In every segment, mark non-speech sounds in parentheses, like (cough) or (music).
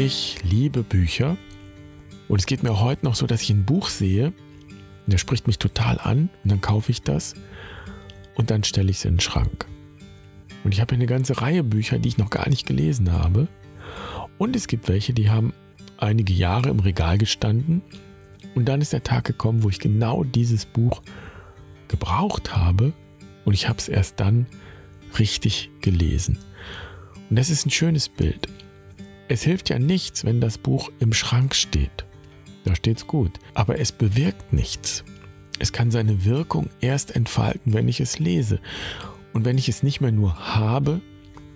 Ich liebe Bücher und es geht mir heute noch so, dass ich ein Buch sehe, und der spricht mich total an und dann kaufe ich das und dann stelle ich es in den Schrank. Und ich habe eine ganze Reihe Bücher, die ich noch gar nicht gelesen habe. Und es gibt welche, die haben einige Jahre im Regal gestanden. Und dann ist der Tag gekommen, wo ich genau dieses Buch gebraucht habe. Und ich habe es erst dann richtig gelesen. Und das ist ein schönes Bild. Es hilft ja nichts, wenn das Buch im Schrank steht. Da steht's gut. Aber es bewirkt nichts. Es kann seine Wirkung erst entfalten, wenn ich es lese. Und wenn ich es nicht mehr nur habe,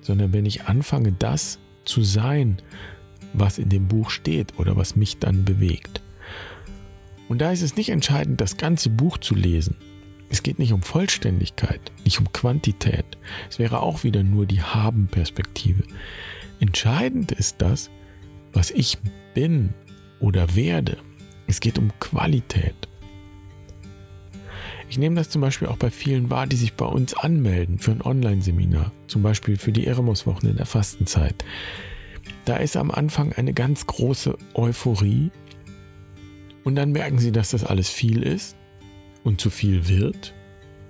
sondern wenn ich anfange, das zu sein, was in dem Buch steht oder was mich dann bewegt. Und da ist es nicht entscheidend, das ganze Buch zu lesen. Es geht nicht um Vollständigkeit, nicht um Quantität. Es wäre auch wieder nur die Haben-Perspektive. Entscheidend ist das, was ich bin oder werde. Es geht um Qualität. Ich nehme das zum Beispiel auch bei vielen wahr, die sich bei uns anmelden für ein Online-Seminar, zum Beispiel für die Eremos-Wochen in der Fastenzeit. Da ist am Anfang eine ganz große Euphorie und dann merken sie, dass das alles viel ist und zu viel wird.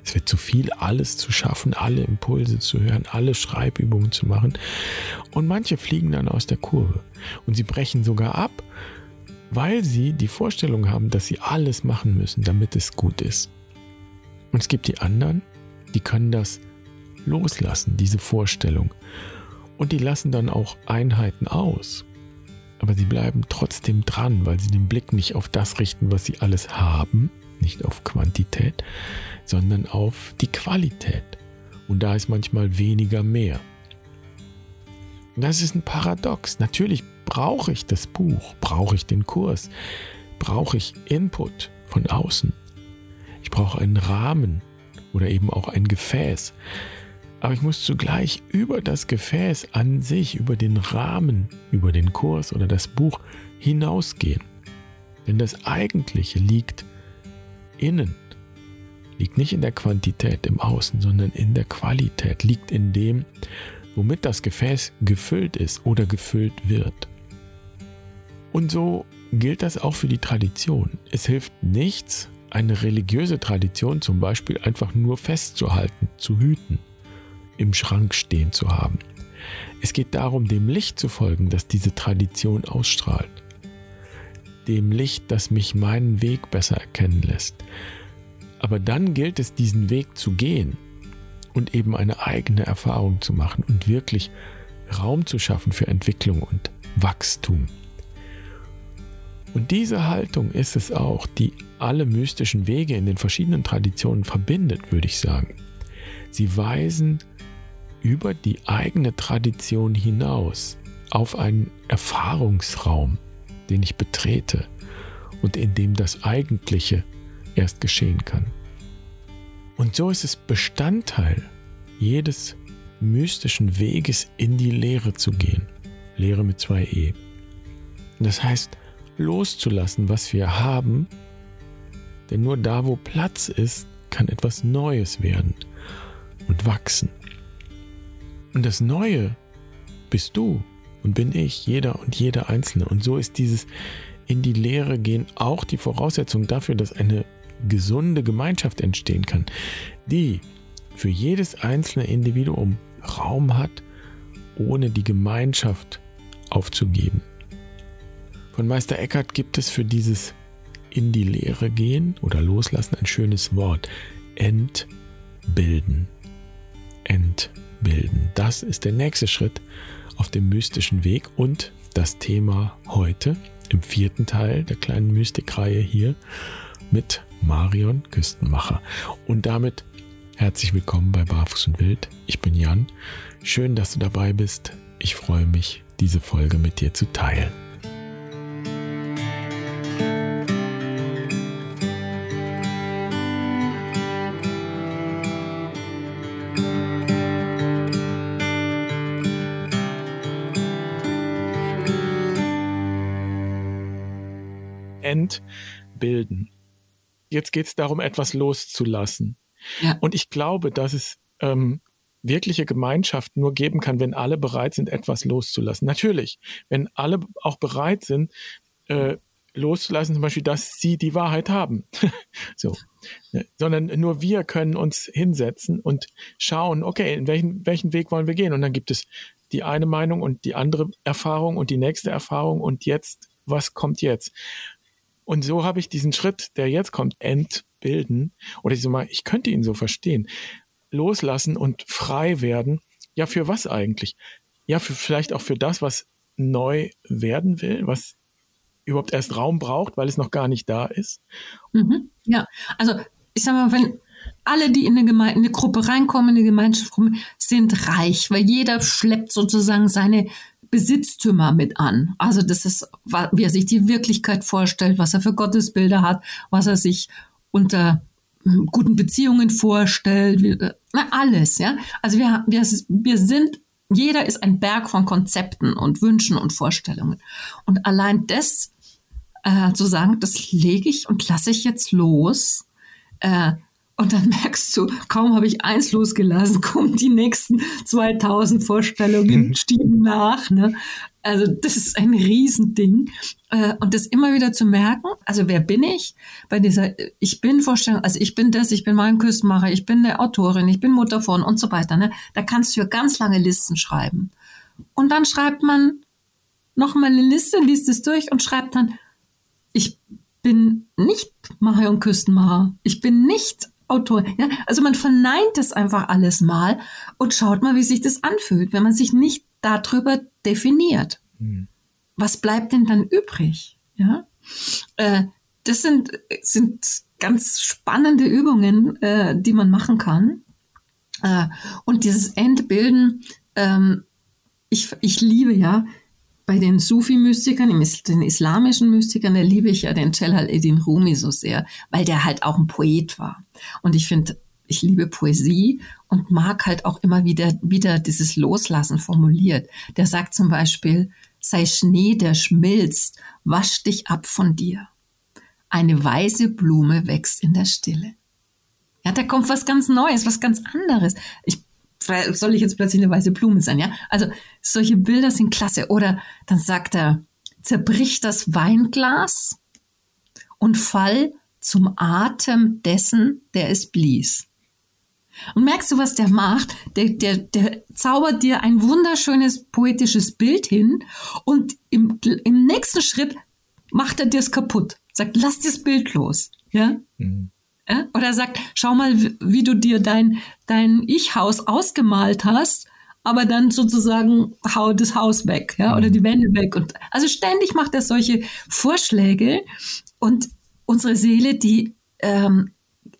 Es wird zu viel, alles zu schaffen, alle Impulse zu hören, alle Schreibübungen zu machen. Und manche fliegen dann aus der Kurve und sie brechen sogar ab, weil sie die Vorstellung haben, dass sie alles machen müssen, damit es gut ist. Und es gibt die anderen, die können das loslassen, diese Vorstellung. Und die lassen dann auch Einheiten aus. Aber sie bleiben trotzdem dran, weil sie den Blick nicht auf das richten, was sie alles haben, nicht auf Quantität, sondern auf die Qualität. Und da ist manchmal weniger mehr. Das ist ein Paradox. Natürlich brauche ich das Buch, brauche ich den Kurs, brauche ich Input von außen. Ich brauche einen Rahmen oder eben auch ein Gefäß. Aber ich muss zugleich über das Gefäß an sich, über den Rahmen, über den Kurs oder das Buch hinausgehen. Denn das Eigentliche liegt innen, liegt nicht in der Quantität im Außen, sondern in der Qualität, liegt in dem, womit das Gefäß gefüllt ist oder gefüllt wird. Und so gilt das auch für die Tradition. Es hilft nichts, eine religiöse Tradition zum Beispiel einfach nur festzuhalten, zu hüten, im Schrank stehen zu haben. Es geht darum, dem Licht zu folgen, das diese Tradition ausstrahlt. Dem Licht, das mich meinen Weg besser erkennen lässt. Aber dann gilt es, diesen Weg zu gehen und eben eine eigene Erfahrung zu machen und wirklich Raum zu schaffen für Entwicklung und Wachstum. Und diese Haltung ist es auch, die alle mystischen Wege in den verschiedenen Traditionen verbindet, würde ich sagen. Sie weisen über die eigene Tradition hinaus auf einen Erfahrungsraum, den ich betrete und in dem das Eigentliche erst geschehen kann. Und so ist es Bestandteil jedes mystischen Weges in die Lehre zu gehen. Lehre mit zwei E. Das heißt, loszulassen, was wir haben, denn nur da, wo Platz ist, kann etwas Neues werden und wachsen. Und das Neue bist du und bin ich, jeder und jeder Einzelne. Und so ist dieses in die Lehre gehen auch die Voraussetzung dafür, dass eine gesunde Gemeinschaft entstehen kann, die für jedes einzelne Individuum Raum hat, ohne die Gemeinschaft aufzugeben. Von Meister Eckhart gibt es für dieses in die Lehre gehen oder loslassen ein schönes Wort. Entbilden. Entbilden. Das ist der nächste Schritt auf dem mystischen Weg und das Thema heute im vierten Teil der kleinen Mystikreihe hier mit Marion Küstenmacher. Und damit herzlich willkommen bei Barfuß und Wild. Ich bin Jan. Schön, dass du dabei bist. Ich freue mich, diese Folge mit dir zu teilen. entbilden. Jetzt geht es darum, etwas loszulassen. Ja. Und ich glaube, dass es ähm, wirkliche Gemeinschaft nur geben kann, wenn alle bereit sind, etwas loszulassen. Natürlich, wenn alle auch bereit sind, äh, loszulassen, zum Beispiel, dass sie die Wahrheit haben. (laughs) so. Ne? Sondern nur wir können uns hinsetzen und schauen, okay, in welchen, welchen Weg wollen wir gehen? Und dann gibt es die eine Meinung und die andere Erfahrung und die nächste Erfahrung und jetzt, was kommt jetzt? Und so habe ich diesen Schritt, der jetzt kommt, entbilden, oder ich so mal, ich könnte ihn so verstehen, loslassen und frei werden. Ja, für was eigentlich? Ja, für, vielleicht auch für das, was neu werden will, was überhaupt erst Raum braucht, weil es noch gar nicht da ist. Mhm, ja, also ich sag mal, wenn alle, die in eine, in eine Gruppe reinkommen, in eine Gemeinschaft kommen, sind reich, weil jeder schleppt sozusagen seine Besitztümer mit an. Also das ist, wie er sich die Wirklichkeit vorstellt, was er für Gottesbilder hat, was er sich unter hm, guten Beziehungen vorstellt, äh, alles, ja. Also wir, wir, wir sind, jeder ist ein Berg von Konzepten und Wünschen und Vorstellungen. Und allein das äh, zu sagen, das lege ich und lasse ich jetzt los, äh, und dann merkst du, kaum habe ich eins losgelassen, kommen die nächsten 2000 Vorstellungen, mhm. stieben nach. Ne? Also das ist ein Riesending. Äh, und das immer wieder zu merken, also wer bin ich? Bei dieser Ich bin Vorstellung, also ich bin das, ich bin mein Küstenmacher, ich bin eine Autorin, ich bin Mutter von und so weiter. Ne? Da kannst du ja ganz lange Listen schreiben. Und dann schreibt man nochmal eine Liste, liest es durch und schreibt dann, ich bin nicht Marion Küstenmacher. Ich bin nicht Autor. Ja? Also man verneint das einfach alles mal und schaut mal, wie sich das anfühlt, wenn man sich nicht darüber definiert. Hm. Was bleibt denn dann übrig? Ja? Äh, das sind, sind ganz spannende Übungen, äh, die man machen kann. Äh, und dieses Entbilden, ähm, ich, ich liebe ja bei den Sufi-Mystikern, den islamischen Mystikern, da liebe ich ja den Celal Eddin Rumi so sehr, weil der halt auch ein Poet war. Und ich finde, ich liebe Poesie und mag halt auch immer wieder, wieder dieses Loslassen formuliert. Der sagt zum Beispiel, sei Schnee, der schmilzt, wasch dich ab von dir. Eine weiße Blume wächst in der Stille. Ja, da kommt was ganz Neues, was ganz anderes. Ich soll ich jetzt plötzlich eine weiße Blume sein, ja? Also solche Bilder sind klasse. Oder dann sagt er, zerbrich das Weinglas und fall zum Atem dessen, der es blies. Und merkst du, was der macht? Der, der, der zaubert dir ein wunderschönes poetisches Bild hin und im, im nächsten Schritt macht er dir es kaputt. Sagt, lass das Bild los. Ja? Mhm. Ja? Oder sagt, schau mal, wie du dir dein, dein Ich-Haus ausgemalt hast, aber dann sozusagen hau das Haus weg, ja, oder mhm. die Wände weg. Und also ständig macht er solche Vorschläge und unsere Seele, die ähm,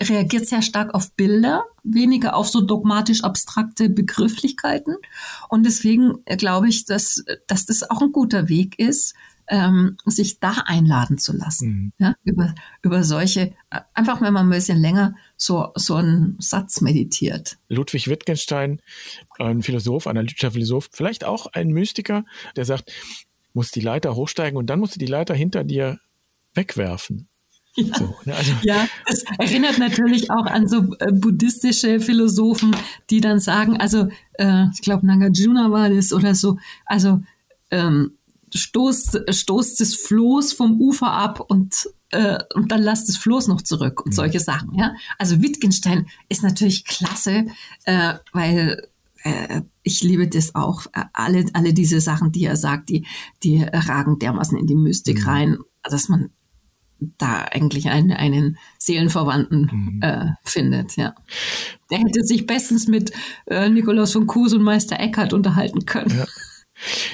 reagiert sehr stark auf Bilder, weniger auf so dogmatisch abstrakte Begrifflichkeiten. Und deswegen äh, glaube ich, dass, dass das auch ein guter Weg ist, ähm, sich da einladen zu lassen. Mhm. Ja, über, über solche, einfach wenn man ein bisschen länger so, so einen Satz meditiert. Ludwig Wittgenstein, ein Philosoph, analytischer Philosoph, vielleicht auch ein Mystiker, der sagt, muss die Leiter hochsteigen und dann musst du die Leiter hinter dir wegwerfen. Ja. So, ne, also. ja, das erinnert natürlich auch an so äh, buddhistische Philosophen, die dann sagen, also äh, ich glaube Nagarjuna war das oder so, also ähm, stoßt, stoßt das Floß vom Ufer ab und, äh, und dann lasst das Floß noch zurück und mhm. solche Sachen. Ja? Also Wittgenstein ist natürlich klasse, äh, weil äh, ich liebe das auch. Alle, alle diese Sachen, die er sagt, die, die ragen dermaßen in die Mystik mhm. rein, dass man da eigentlich einen, einen Seelenverwandten mhm. äh, findet, ja. Der hätte sich bestens mit äh, Nikolaus von Kues und Meister Eckhart unterhalten können. Ja.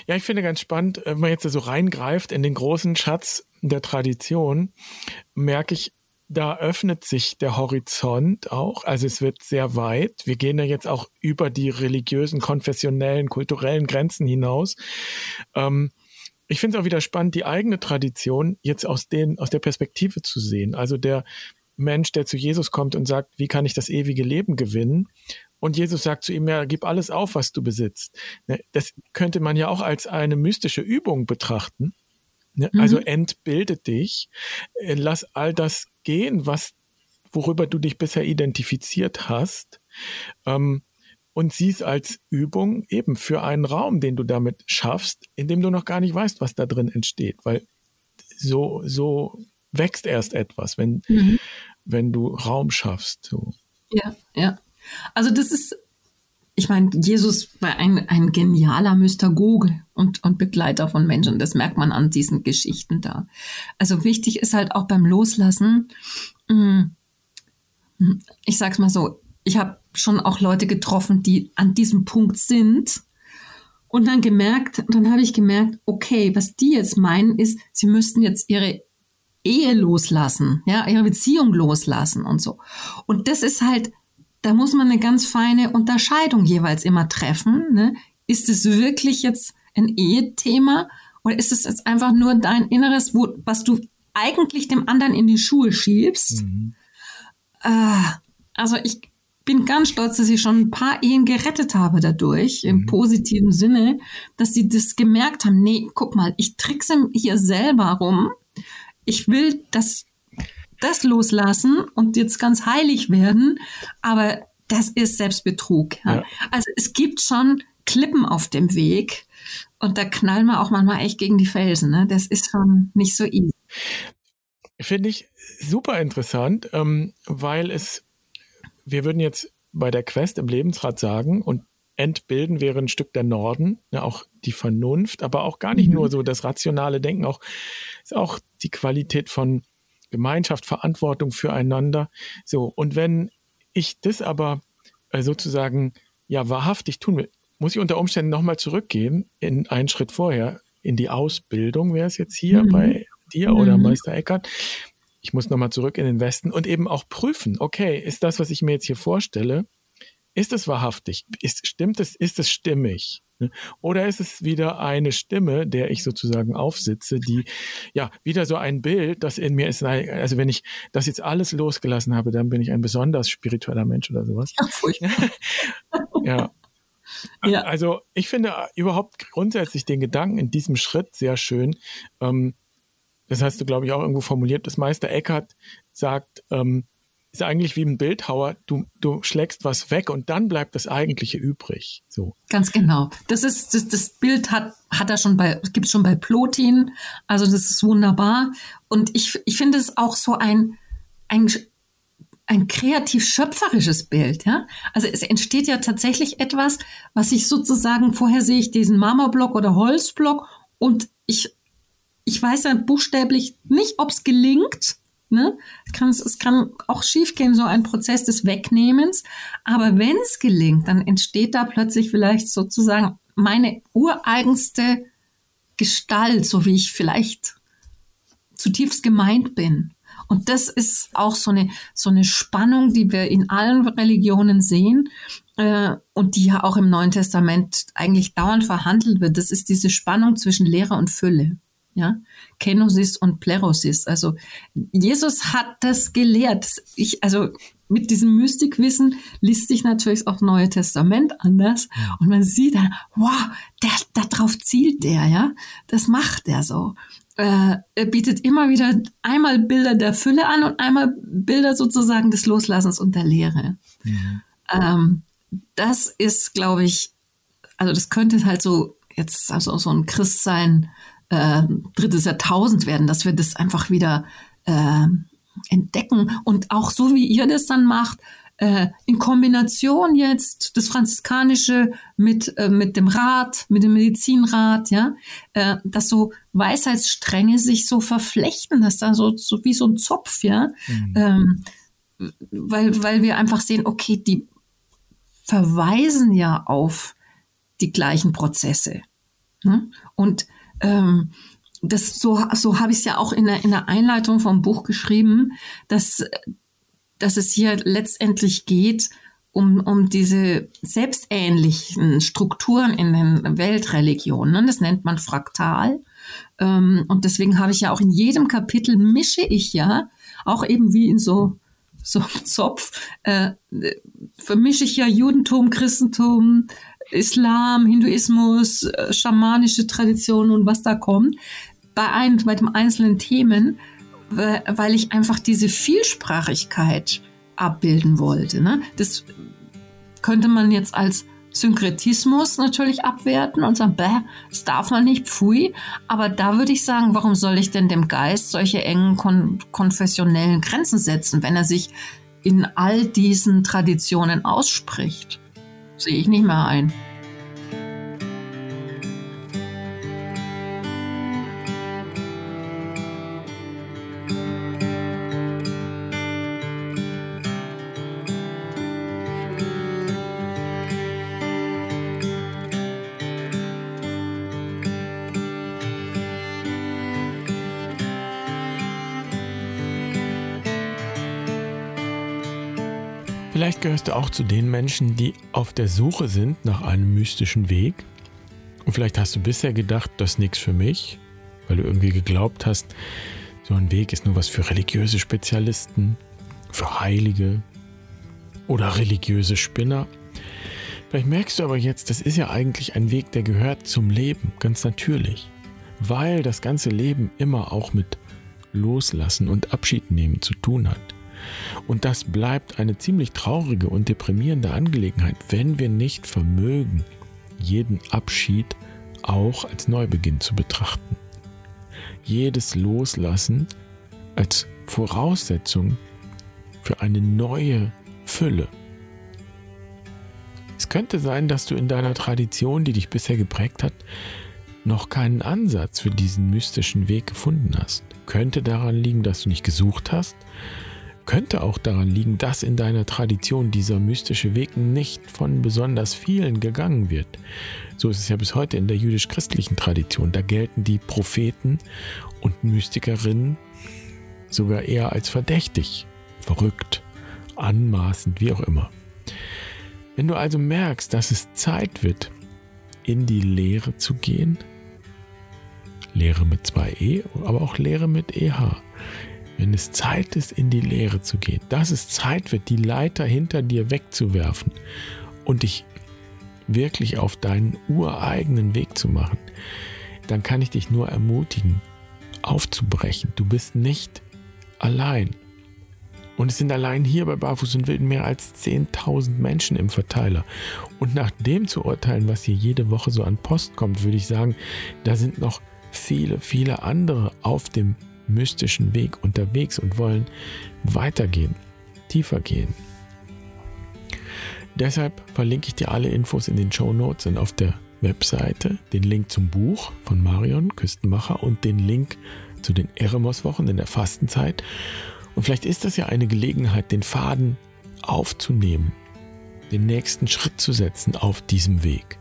Ja, ich finde ganz spannend, wenn man jetzt so reingreift in den großen Schatz der Tradition, merke ich, da öffnet sich der Horizont auch. Also es wird sehr weit. Wir gehen ja jetzt auch über die religiösen, konfessionellen, kulturellen Grenzen hinaus. Ähm, ich finde es auch wieder spannend, die eigene Tradition jetzt aus, den, aus der Perspektive zu sehen. Also der Mensch, der zu Jesus kommt und sagt, wie kann ich das ewige Leben gewinnen? Und Jesus sagt zu ihm, ja, gib alles auf, was du besitzt. Ne, das könnte man ja auch als eine mystische Übung betrachten. Ne, mhm. Also entbilde dich, äh, lass all das gehen, was, worüber du dich bisher identifiziert hast. Ähm, und siehst als Übung eben für einen Raum, den du damit schaffst, in dem du noch gar nicht weißt, was da drin entsteht, weil so, so wächst erst etwas, wenn, mhm. wenn du Raum schaffst. So. Ja, ja. Also das ist, ich meine, Jesus war ein, ein genialer Mystagoge und, und Begleiter von Menschen. Das merkt man an diesen Geschichten da. Also wichtig ist halt auch beim Loslassen, mm, ich sag's mal so, ich habe schon auch Leute getroffen, die an diesem Punkt sind und dann gemerkt, dann habe ich gemerkt, okay, was die jetzt meinen ist, sie müssten jetzt ihre Ehe loslassen, ja, ihre Beziehung loslassen und so. Und das ist halt, da muss man eine ganz feine Unterscheidung jeweils immer treffen. Ne? Ist es wirklich jetzt ein Ehethema oder ist es jetzt einfach nur dein Inneres, wo, was du eigentlich dem anderen in die Schuhe schiebst? Mhm. Äh, also ich bin ganz stolz, dass ich schon ein paar Ehen gerettet habe dadurch, mhm. im positiven Sinne, dass sie das gemerkt haben, nee, guck mal, ich trickse hier selber rum ich will das, das loslassen und jetzt ganz heilig werden, aber das ist Selbstbetrug. Ja? Ja. Also es gibt schon Klippen auf dem Weg und da knallen wir auch manchmal echt gegen die Felsen. Ne? Das ist schon nicht so easy. Finde ich super interessant, ähm, weil es, wir würden jetzt bei der Quest im Lebensrat sagen, und entbilden wäre ein Stück der Norden, ne, auch die Vernunft, aber auch gar nicht mhm. nur so das rationale Denken, auch ist auch die Qualität von Gemeinschaft, Verantwortung füreinander. So, und wenn ich das aber äh, sozusagen ja wahrhaftig tun will, muss ich unter Umständen nochmal zurückgehen in einen Schritt vorher, in die Ausbildung, wäre es jetzt hier mhm. bei dir mhm. oder Meister Eckert. Ich muss nochmal zurück in den Westen und eben auch prüfen, okay, ist das, was ich mir jetzt hier vorstelle, ist es wahrhaftig? Ist, stimmt es? Ist es stimmig? Oder ist es wieder eine Stimme, der ich sozusagen aufsitze, die ja wieder so ein Bild, das in mir ist. Also wenn ich das jetzt alles losgelassen habe, dann bin ich ein besonders spiritueller Mensch oder sowas. (laughs) ja. ja. Also ich finde überhaupt grundsätzlich den Gedanken in diesem Schritt sehr schön. Ähm, das hast du, glaube ich, auch irgendwo formuliert. Das Meister Eckhart sagt, ähm, ist eigentlich wie ein Bildhauer, du, du schlägst was weg und dann bleibt das Eigentliche übrig. So. Ganz genau. Das ist, das, das Bild hat, hat er schon bei, gibt es schon bei Plotin. Also das ist wunderbar. Und ich, ich finde es auch so ein, ein, ein kreativ schöpferisches Bild, ja. Also es entsteht ja tatsächlich etwas, was ich sozusagen, vorher sehe ich diesen Marmorblock oder Holzblock und ich, ich weiß ja buchstäblich nicht, ob es gelingt, Ne? Es kann auch schiefgehen, so ein Prozess des Wegnehmens. Aber wenn es gelingt, dann entsteht da plötzlich vielleicht sozusagen meine ureigenste Gestalt, so wie ich vielleicht zutiefst gemeint bin. Und das ist auch so eine, so eine Spannung, die wir in allen Religionen sehen äh, und die ja auch im Neuen Testament eigentlich dauernd verhandelt wird. Das ist diese Spannung zwischen Lehre und Fülle ja, Kenosis und Plerosis. Also Jesus hat das gelehrt. Ich, also mit diesem Mystikwissen liest sich natürlich auch Neue Testament anders und man sieht dann, wow, der, darauf zielt der, ja, das macht er so. Äh, er bietet immer wieder einmal Bilder der Fülle an und einmal Bilder sozusagen des Loslassens und der Lehre. Mhm. Ähm, das ist, glaube ich, also das könnte halt so jetzt also so ein Christsein äh, drittes Jahrtausend werden, dass wir das einfach wieder äh, entdecken und auch so wie ihr das dann macht, äh, in Kombination jetzt das Franziskanische mit, äh, mit dem Rat, mit dem Medizinrat, ja, äh, dass so Weisheitsstränge sich so verflechten, dass da so, so wie so ein Zopf, ja, mhm. ähm, weil, weil wir einfach sehen, okay, die verweisen ja auf die gleichen Prozesse. Ne? Und ähm, das so, so habe ich es ja auch in der, in der Einleitung vom Buch geschrieben, dass, dass es hier letztendlich geht um, um diese selbstähnlichen Strukturen in den Weltreligionen. Das nennt man fraktal. Ähm, und deswegen habe ich ja auch in jedem Kapitel mische ich ja, auch eben wie in so so Zopf, äh, vermische ich ja Judentum, Christentum, Islam, Hinduismus, äh, schamanische Traditionen und was da kommt, bei, ein, bei den einzelnen Themen, weil ich einfach diese Vielsprachigkeit abbilden wollte. Ne? Das, könnte man jetzt als Synkretismus natürlich abwerten und sagen, bäh, das darf man nicht, pfui. Aber da würde ich sagen, warum soll ich denn dem Geist solche engen kon konfessionellen Grenzen setzen, wenn er sich in all diesen Traditionen ausspricht? Sehe ich nicht mehr ein. Vielleicht gehörst du auch zu den Menschen, die auf der Suche sind nach einem mystischen Weg. Und vielleicht hast du bisher gedacht, das ist nichts für mich, weil du irgendwie geglaubt hast, so ein Weg ist nur was für religiöse Spezialisten, für Heilige oder religiöse Spinner. Vielleicht merkst du aber jetzt, das ist ja eigentlich ein Weg, der gehört zum Leben, ganz natürlich. Weil das ganze Leben immer auch mit Loslassen und Abschied nehmen zu tun hat. Und das bleibt eine ziemlich traurige und deprimierende Angelegenheit, wenn wir nicht vermögen, jeden Abschied auch als Neubeginn zu betrachten. Jedes Loslassen als Voraussetzung für eine neue Fülle. Es könnte sein, dass du in deiner Tradition, die dich bisher geprägt hat, noch keinen Ansatz für diesen mystischen Weg gefunden hast. Könnte daran liegen, dass du nicht gesucht hast könnte auch daran liegen, dass in deiner Tradition dieser mystische Weg nicht von besonders vielen gegangen wird. So ist es ja bis heute in der jüdisch-christlichen Tradition. Da gelten die Propheten und Mystikerinnen sogar eher als verdächtig, verrückt, anmaßend, wie auch immer. Wenn du also merkst, dass es Zeit wird, in die Lehre zu gehen, Lehre mit zwei E, aber auch Lehre mit EH, wenn es Zeit ist, in die Lehre zu gehen, dass es Zeit wird, die Leiter hinter dir wegzuwerfen und dich wirklich auf deinen ureigenen Weg zu machen, dann kann ich dich nur ermutigen, aufzubrechen. Du bist nicht allein. Und es sind allein hier bei Barfuß und Wilden mehr als 10.000 Menschen im Verteiler. Und nach dem zu urteilen, was hier jede Woche so an Post kommt, würde ich sagen, da sind noch viele, viele andere auf dem mystischen Weg unterwegs und wollen weitergehen, tiefer gehen. Deshalb verlinke ich dir alle Infos in den Show Notes und auf der Webseite, den Link zum Buch von Marion Küstenmacher und den Link zu den Eremos-Wochen in der Fastenzeit. Und vielleicht ist das ja eine Gelegenheit, den Faden aufzunehmen, den nächsten Schritt zu setzen auf diesem Weg.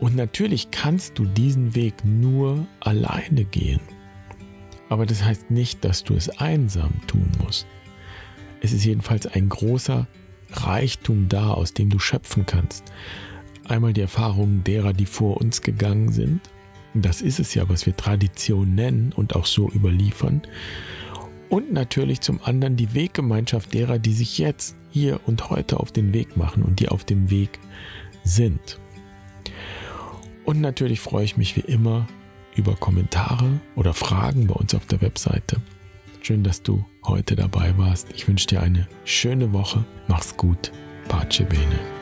Und natürlich kannst du diesen Weg nur alleine gehen. Aber das heißt nicht, dass du es einsam tun musst. Es ist jedenfalls ein großer Reichtum da, aus dem du schöpfen kannst. Einmal die Erfahrungen derer, die vor uns gegangen sind. Das ist es ja, was wir Tradition nennen und auch so überliefern. Und natürlich zum anderen die Weggemeinschaft derer, die sich jetzt, hier und heute auf den Weg machen und die auf dem Weg sind. Und natürlich freue ich mich wie immer über Kommentare oder Fragen bei uns auf der Webseite. Schön, dass du heute dabei warst. Ich wünsche dir eine schöne Woche. Mach's gut. Pace bene.